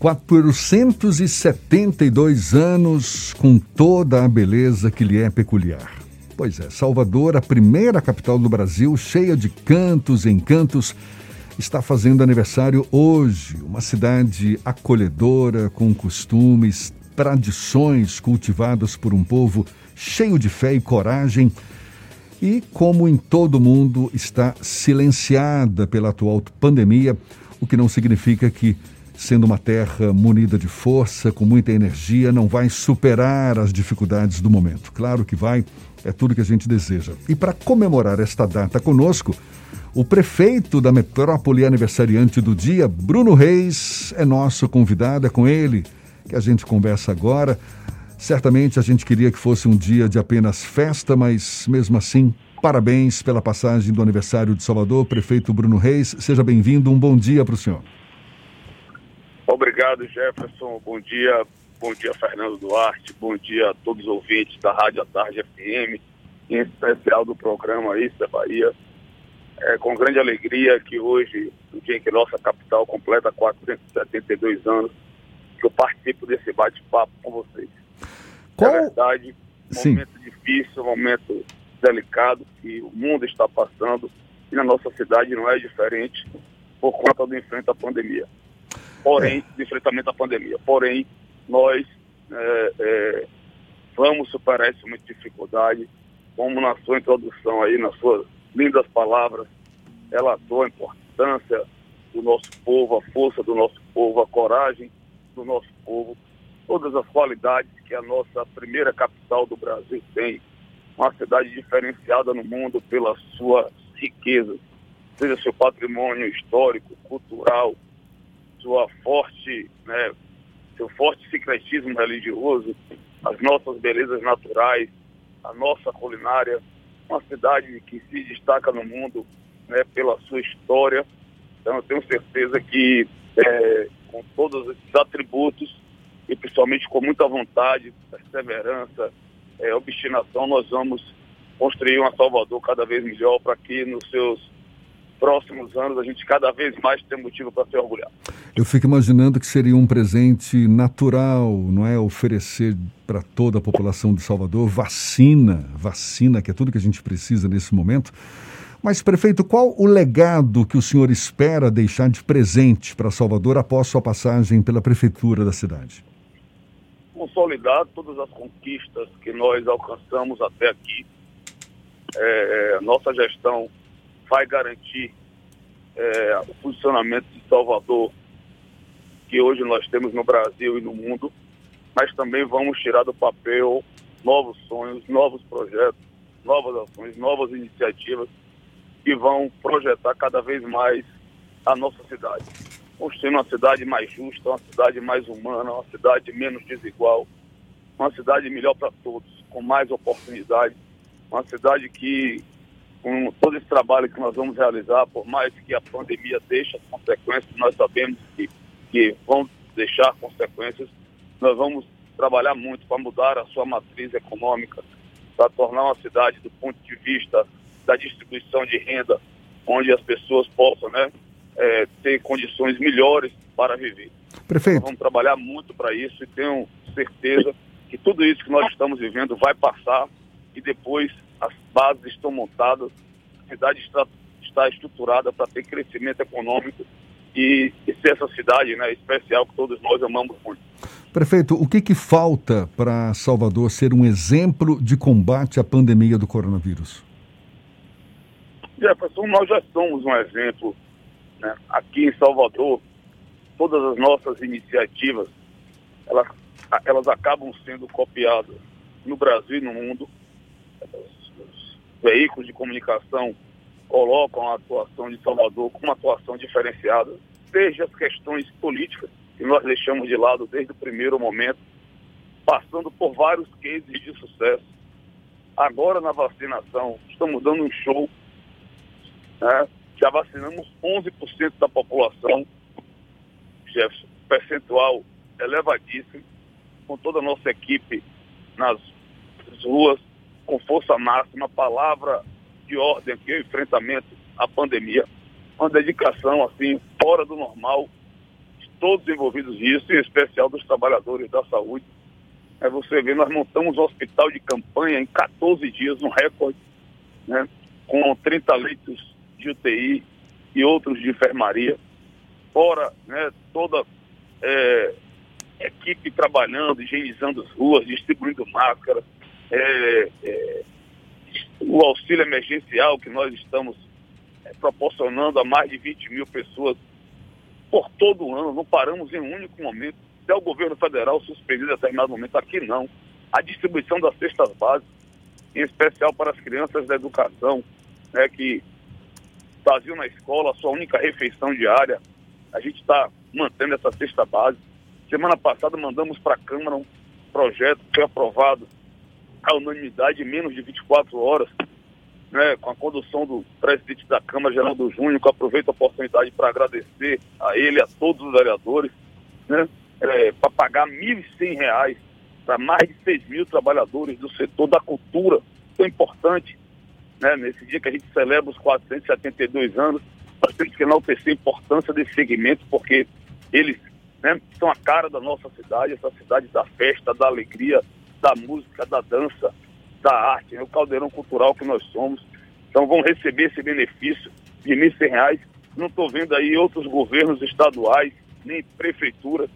472 anos com toda a beleza que lhe é peculiar. Pois é, Salvador, a primeira capital do Brasil, cheia de cantos e encantos, está fazendo aniversário hoje. Uma cidade acolhedora, com costumes, tradições cultivadas por um povo cheio de fé e coragem. E, como em todo mundo, está silenciada pela atual pandemia, o que não significa que sendo uma terra munida de força, com muita energia, não vai superar as dificuldades do momento. Claro que vai, é tudo que a gente deseja. E para comemorar esta data conosco, o prefeito da metrópole aniversariante do dia, Bruno Reis, é nosso convidado, é com ele que a gente conversa agora. Certamente a gente queria que fosse um dia de apenas festa, mas mesmo assim, parabéns pela passagem do aniversário de Salvador, prefeito Bruno Reis. Seja bem-vindo, um bom dia para o senhor. Obrigado, Jefferson. Bom dia, bom dia, Fernando Duarte. Bom dia a todos os ouvintes da Rádio à Tarde FM, em especial do programa Isso é Bahia. É com grande alegria que hoje, no dia em que nossa capital completa 472 anos, que eu participo desse bate-papo com vocês. Qual? É verdade, Sim. momento difícil, momento delicado que o mundo está passando e na nossa cidade não é diferente por conta do enfrentamento à pandemia porém, é. de enfrentamento à pandemia. Porém, nós é, é, vamos superar essa muita dificuldade, como na sua introdução aí, nas suas lindas palavras, relatou a importância do nosso povo, a força do nosso povo, a coragem do nosso povo, todas as qualidades que a nossa primeira capital do Brasil tem, uma cidade diferenciada no mundo pela sua riqueza, seja seu patrimônio histórico, cultural, sua forte, né, seu forte secretismo religioso, as nossas belezas naturais, a nossa culinária, uma cidade que se destaca no mundo né, pela sua história. Então eu tenho certeza que é, com todos esses atributos e principalmente com muita vontade, perseverança, é, obstinação, nós vamos construir uma Salvador cada vez melhor para que nos seus próximos anos a gente cada vez mais tem motivo para se orgulhar. Eu fico imaginando que seria um presente natural, não é? Oferecer para toda a população de Salvador vacina, vacina, que é tudo que a gente precisa nesse momento. Mas, prefeito, qual o legado que o senhor espera deixar de presente para Salvador após sua passagem pela prefeitura da cidade? Consolidar todas as conquistas que nós alcançamos até aqui. É, nossa gestão vai garantir é, o funcionamento de Salvador que hoje nós temos no Brasil e no mundo, mas também vamos tirar do papel novos sonhos, novos projetos, novas ações, novas iniciativas que vão projetar cada vez mais a nossa cidade. Construindo uma cidade mais justa, uma cidade mais humana, uma cidade menos desigual, uma cidade melhor para todos, com mais oportunidades, uma cidade que com todo esse trabalho que nós vamos realizar, por mais que a pandemia deixe as consequências, nós sabemos que, que vão deixar consequências, nós vamos trabalhar muito para mudar a sua matriz econômica, para tornar uma cidade, do ponto de vista da distribuição de renda, onde as pessoas possam né, é, ter condições melhores para viver. Prefeito. Nós vamos trabalhar muito para isso e tenho certeza que tudo isso que nós estamos vivendo vai passar e depois as bases estão montadas, a cidade está, está estruturada para ter crescimento econômico e, e, ser essa cidade né, especial que todos nós amamos muito. Prefeito, o que, que falta para Salvador ser um exemplo de combate à pandemia do coronavírus? Jefferson, nós já somos um exemplo. Né? Aqui em Salvador, todas as nossas iniciativas, elas, elas acabam sendo copiadas no Brasil e no mundo veículos de comunicação colocam a atuação de Salvador como uma atuação diferenciada, desde as questões políticas, que nós deixamos de lado desde o primeiro momento, passando por vários cases de sucesso. Agora na vacinação, estamos dando um show, né? já vacinamos 11% da população, Jefferson, percentual elevadíssimo, com toda a nossa equipe nas ruas, com força máxima, palavra de ordem aqui, o enfrentamento à pandemia. Uma dedicação, assim, fora do normal. todos envolvidos nisso, em especial dos trabalhadores da saúde. É, você vê, nós montamos um hospital de campanha em 14 dias, um recorde, né, com 30 leitos de UTI e outros de enfermaria, fora né, toda é, equipe trabalhando, higienizando as ruas, distribuindo máscara, é, é, o auxílio emergencial que nós estamos é, proporcionando a mais de 20 mil pessoas por todo o ano, não paramos em um único momento. Até o governo federal suspender em determinado momento, aqui não. A distribuição das cestas básicas, em especial para as crianças da educação, né, que faziam na escola a sua única refeição diária, a gente está mantendo essa cesta básica. Semana passada mandamos para a Câmara um projeto que foi aprovado à unanimidade em menos de 24 horas, né, com a condução do presidente da Câmara, Geraldo Júnior, que aproveito a oportunidade para agradecer a ele a todos os vereadores, né, é, para pagar R$ 1.100 para mais de 6 mil trabalhadores do setor da cultura, tão importante, né, nesse dia que a gente celebra os 472 anos, nós temos que enaltecer a importância desse segmento, porque eles né, são a cara da nossa cidade, essa cidade da festa, da alegria, da música, da dança, da arte, né, o caldeirão cultural que nós somos. Então vão receber esse benefício de R$ 1.100. Não estou vendo aí outros governos estaduais, nem prefeituras,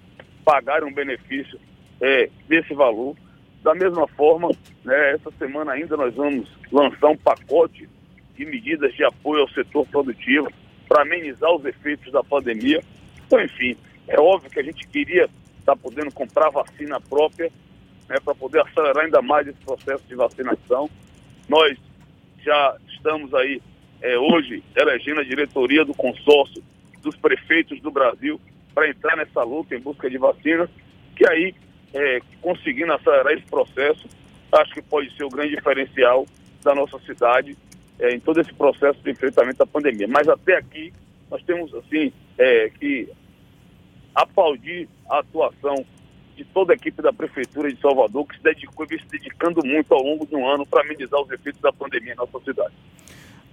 pagarem um benefício é, desse valor. Da mesma forma, né, essa semana ainda nós vamos lançar um pacote de medidas de apoio ao setor produtivo para amenizar os efeitos da pandemia. Então, enfim, é óbvio que a gente queria estar tá podendo comprar vacina própria né, para poder acelerar ainda mais esse processo de vacinação. Nós já estamos aí é, hoje elegendo a diretoria do consórcio dos prefeitos do Brasil para entrar nessa luta em busca de vacinas, que aí, é, conseguindo acelerar esse processo, acho que pode ser o grande diferencial da nossa cidade é, em todo esse processo de enfrentamento à pandemia. Mas até aqui, nós temos, assim, é, que aplaudir a atuação de toda a equipe da Prefeitura de Salvador, que se dedicou e vem se dedicando muito ao longo de um ano para amenizar os efeitos da pandemia em nossa cidade.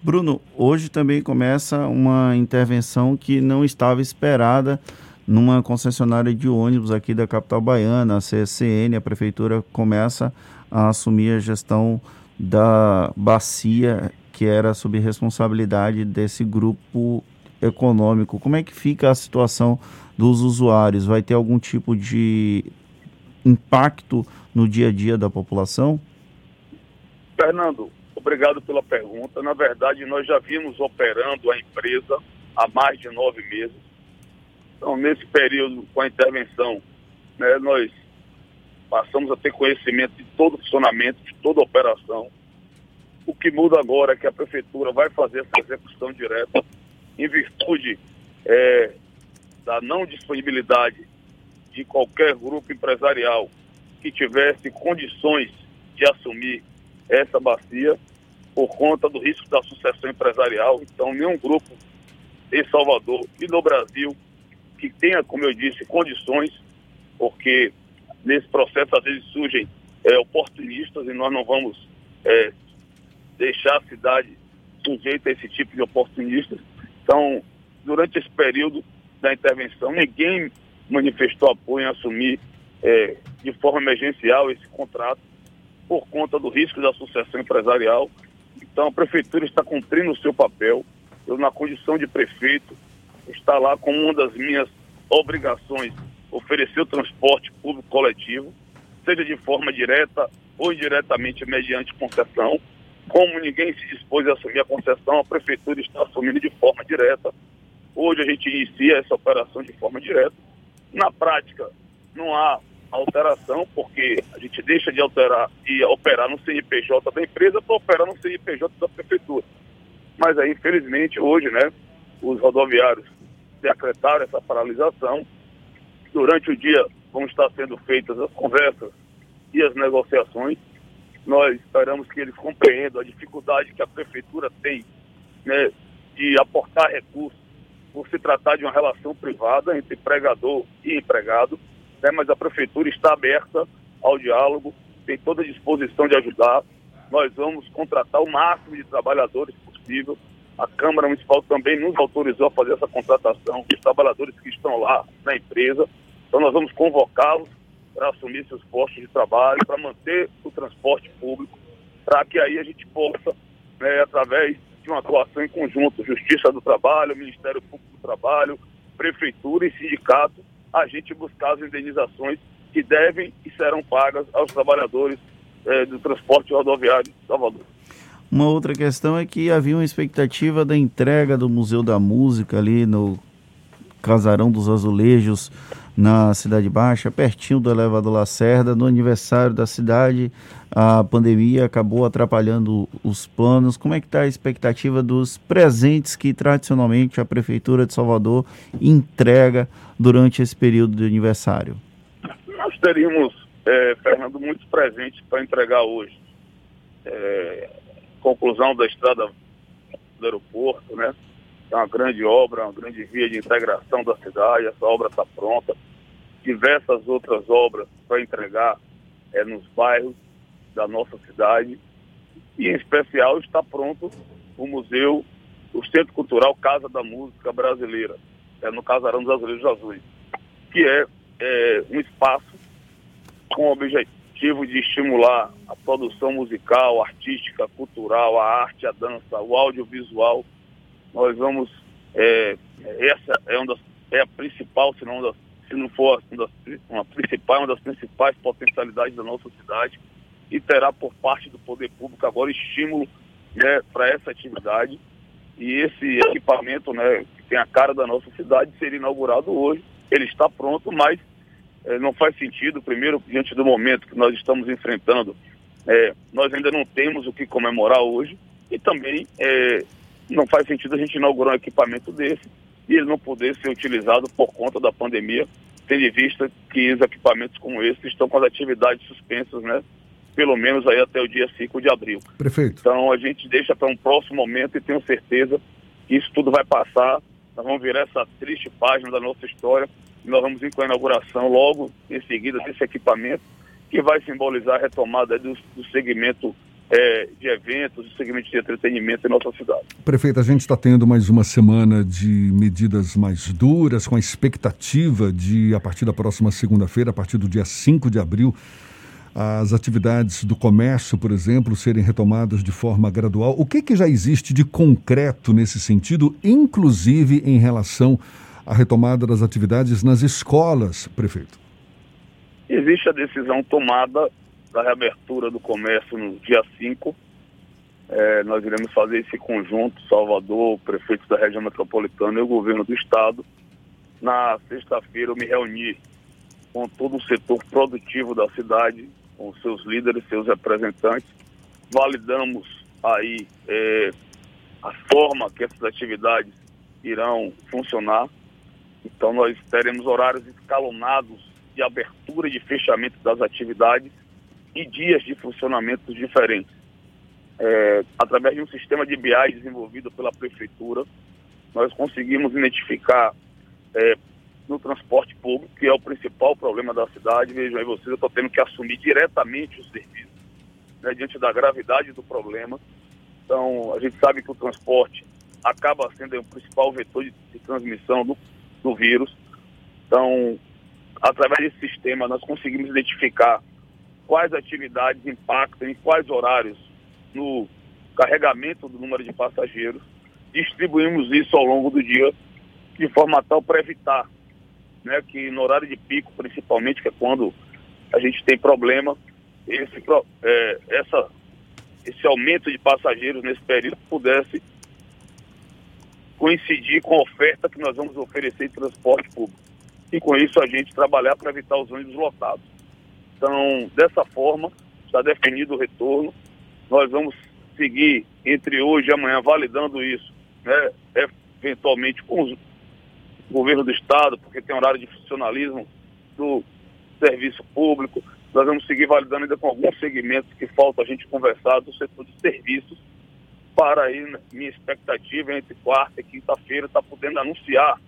Bruno, hoje também começa uma intervenção que não estava esperada numa concessionária de ônibus aqui da capital baiana, a CSN, a prefeitura começa a assumir a gestão da bacia que era sob responsabilidade desse grupo econômico. Como é que fica a situação dos usuários? Vai ter algum tipo de impacto no dia a dia da população? Fernando, obrigado pela pergunta. Na verdade, nós já vimos operando a empresa há mais de nove meses. Então, nesse período, com a intervenção, né, nós passamos a ter conhecimento de todo o funcionamento, de toda a operação. O que muda agora é que a prefeitura vai fazer essa execução direta em virtude é, da não disponibilidade de qualquer grupo empresarial que tivesse condições de assumir essa bacia por conta do risco da sucessão empresarial. Então, nenhum grupo em Salvador e no Brasil que tenha, como eu disse, condições, porque nesse processo às vezes surgem é, oportunistas e nós não vamos é, deixar a cidade sujeita a esse tipo de oportunistas. Então, durante esse período, da intervenção, ninguém manifestou apoio em assumir é, de forma emergencial esse contrato por conta do risco da sucessão empresarial. Então a prefeitura está cumprindo o seu papel. Eu, na condição de prefeito, está lá como uma das minhas obrigações oferecer o transporte público coletivo, seja de forma direta ou indiretamente mediante concessão. Como ninguém se dispôs a assumir a concessão, a prefeitura está assumindo de forma direta Hoje a gente inicia essa operação de forma direta. Na prática, não há alteração, porque a gente deixa de alterar e operar no CNPJ da empresa para operar no CNPJ da prefeitura. Mas aí, infelizmente, hoje, né, os rodoviários decretaram essa paralisação. Durante o dia vão estar sendo feitas as conversas e as negociações. Nós esperamos que eles compreendam a dificuldade que a prefeitura tem né, de aportar recursos por se tratar de uma relação privada entre empregador e empregado, né, mas a prefeitura está aberta ao diálogo, tem toda a disposição de ajudar. Nós vamos contratar o máximo de trabalhadores possível. a Câmara Municipal também nos autorizou a fazer essa contratação dos trabalhadores que estão lá na empresa. Então nós vamos convocá-los para assumir seus postos de trabalho, para manter o transporte público, para que aí a gente possa, né, através de uma atuação em conjunto, Justiça do Trabalho, Ministério Público do Trabalho, Prefeitura e Sindicato, a gente buscar as indenizações que devem e serão pagas aos trabalhadores eh, do transporte rodoviário de Salvador. Uma outra questão é que havia uma expectativa da entrega do Museu da Música ali no Casarão dos Azulejos, na Cidade Baixa, pertinho do elevador Lacerda, no aniversário da cidade. A pandemia acabou atrapalhando os planos. Como é que está a expectativa dos presentes que tradicionalmente a Prefeitura de Salvador entrega durante esse período de aniversário? Nós teríamos, é, Fernando, muitos presentes para entregar hoje. É, conclusão da estrada do aeroporto, né? É uma grande obra, uma grande via de integração da cidade. Essa obra está pronta. Diversas outras obras para entregar é, nos bairros da nossa cidade. E, em especial, está pronto o museu, o Centro Cultural Casa da Música Brasileira, é, no Casarão dos Azulejos Azuis, que é, é um espaço com o objetivo de estimular a produção musical, artística, cultural, a arte, a dança, o audiovisual. Nós vamos, é, essa é, uma das, é a principal, se não, das, se não for uma, das, uma principal, uma das principais potencialidades da nossa cidade e terá por parte do poder público agora estímulo né, para essa atividade. E esse equipamento, né, que tem a cara da nossa cidade, seria inaugurado hoje. Ele está pronto, mas é, não faz sentido, primeiro, diante do momento que nós estamos enfrentando, é, nós ainda não temos o que comemorar hoje, e também é, não faz sentido a gente inaugurar um equipamento desse e ele não poder ser utilizado por conta da pandemia, tendo em vista que os equipamentos como esse estão com as atividades suspensas, né? Pelo menos aí até o dia 5 de abril. Prefeito. Então a gente deixa para um próximo momento e tenho certeza que isso tudo vai passar. Nós vamos virar essa triste página da nossa história nós vamos ir com a inauguração logo em seguida desse equipamento, que vai simbolizar a retomada do, do segmento é, de eventos, do segmento de entretenimento em nossa cidade. Prefeito, a gente está tendo mais uma semana de medidas mais duras, com a expectativa de, a partir da próxima segunda-feira, a partir do dia 5 de abril, as atividades do comércio, por exemplo, serem retomadas de forma gradual. O que, que já existe de concreto nesse sentido, inclusive em relação a retomada das atividades nas escolas, prefeito? Existe a decisão tomada da reabertura do comércio no dia 5. É, nós iremos fazer esse conjunto, Salvador, o prefeito da região metropolitana e o governo do estado. Na sexta-feira eu me reuni com todo o setor produtivo da cidade, com seus líderes, seus representantes. Validamos aí é, a forma que essas atividades irão funcionar. Então, nós teremos horários escalonados de abertura e de fechamento das atividades e dias de funcionamento diferentes. É, através de um sistema de BI desenvolvido pela Prefeitura, nós conseguimos identificar é, no transporte público, que é o principal problema da cidade. Vejam aí vocês, eu estou tendo que assumir diretamente o serviço, né, diante da gravidade do problema. Então, a gente sabe que o transporte acaba sendo o principal vetor de, de transmissão do, do vírus. Então, através desse sistema, nós conseguimos identificar quais atividades impactam em quais horários no carregamento do número de passageiros. Distribuímos isso ao longo do dia de forma tal para evitar né, que no horário de pico, principalmente, que é quando a gente tem problema, esse, é, essa, esse aumento de passageiros nesse período pudesse coincidir com a oferta que nós vamos oferecer em transporte público. E com isso a gente trabalhar para evitar os ônibus lotados. Então, dessa forma, está definido o retorno. Nós vamos seguir entre hoje e amanhã validando isso, né, eventualmente com o governo do Estado, porque tem horário de funcionalismo do serviço público. Nós vamos seguir validando ainda com alguns segmentos que falta a gente conversar do setor de serviços para aí, minha expectativa entre quarta e quinta-feira, está podendo anunciar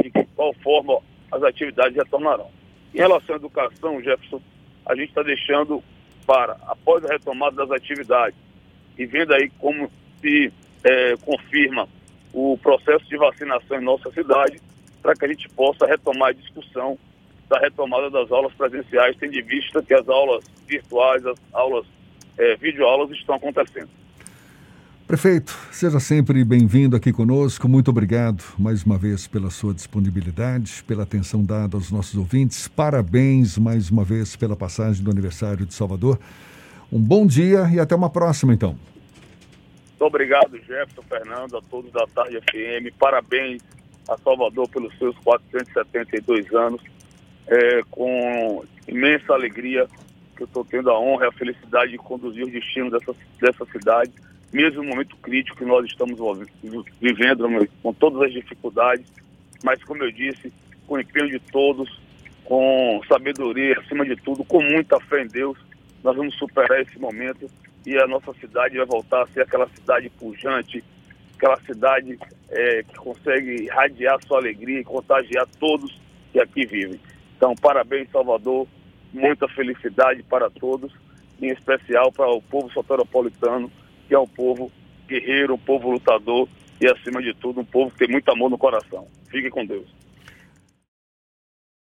de qual forma as atividades retornarão. Em relação à educação, Jefferson, a gente está deixando para, após a retomada das atividades, e vendo aí como se é, confirma o processo de vacinação em nossa cidade, para que a gente possa retomar a discussão da retomada das aulas presenciais, tendo em vista que as aulas virtuais, as aulas, é, videoaulas estão acontecendo. Prefeito, seja sempre bem-vindo aqui conosco. Muito obrigado mais uma vez pela sua disponibilidade, pela atenção dada aos nossos ouvintes. Parabéns mais uma vez pela passagem do aniversário de Salvador. Um bom dia e até uma próxima, então. Muito obrigado, Jefferson, Fernando, a todos da Tarde FM. Parabéns a Salvador pelos seus 472 anos. É, com imensa alegria que eu estou tendo a honra e a felicidade de conduzir o destino dessa, dessa cidade mesmo no momento crítico que nós estamos vivendo, com todas as dificuldades, mas como eu disse, com o empenho de todos, com sabedoria, acima de tudo, com muita fé em Deus, nós vamos superar esse momento e a nossa cidade vai voltar a ser aquela cidade pujante, aquela cidade é, que consegue irradiar sua alegria e contagiar todos que aqui vivem. Então, parabéns, Salvador, muita felicidade para todos, em especial para o povo soteropolitano, que é um povo guerreiro, um povo lutador e, acima de tudo, um povo que tem muito amor no coração. Fique com Deus.